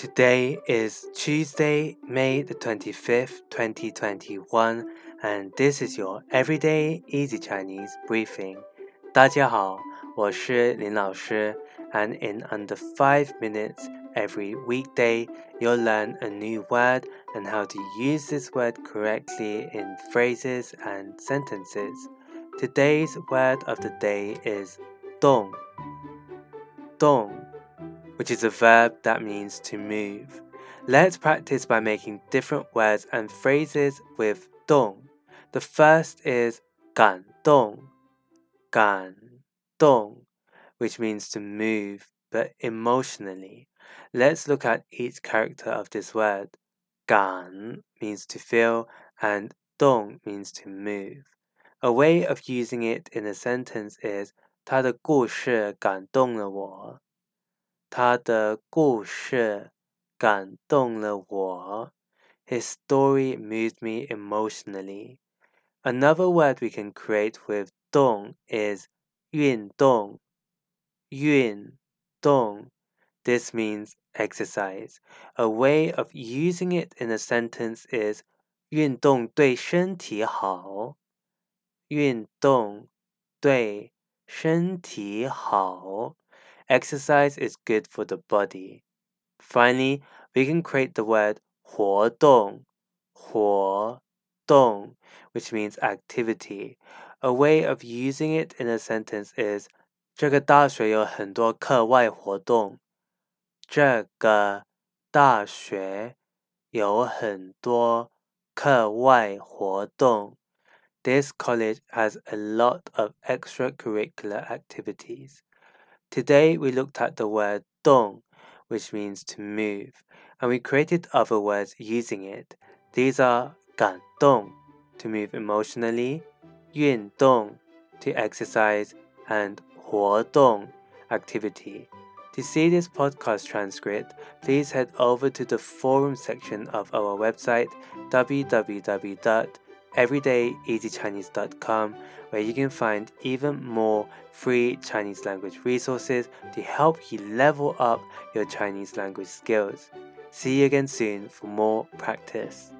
Today is Tuesday, May the 25th, 2021, and this is your Everyday Easy Chinese briefing. 大家好，我是林老师, and in under 5 minutes every weekday, you'll learn a new word and how to use this word correctly in phrases and sentences. Today's word of the day is dong. Dong which is a verb that means to move. Let's practice by making different words and phrases with dong. The first is 感动,感动, which means to move, but emotionally. Let's look at each character of this word. 感 means to feel and 动 means to move. A way of using it in a sentence is 他的故事感动了我。 他的故事感动了我。His story moved me emotionally. Another word we can create with 动 is 运动。运动 This means exercise. A way of using it in a sentence is 运动对身体好。运动对身体好。 Exercise is good for the body. Finally, we can create the word 活动,活动, which means activity. A way of using it in a sentence is 这个大学有很多课外活动。这个大学有很多课外活动。This college has a lot of extracurricular activities. Today we looked at the word dong, which means to move, and we created other words using it. These are gan dong, to move emotionally, yun dong, to exercise, and huo dong, activity. To see this podcast transcript, please head over to the forum section of our website www everydayeasychinese.com where you can find even more free Chinese language resources to help you level up your Chinese language skills. See you again soon for more practice.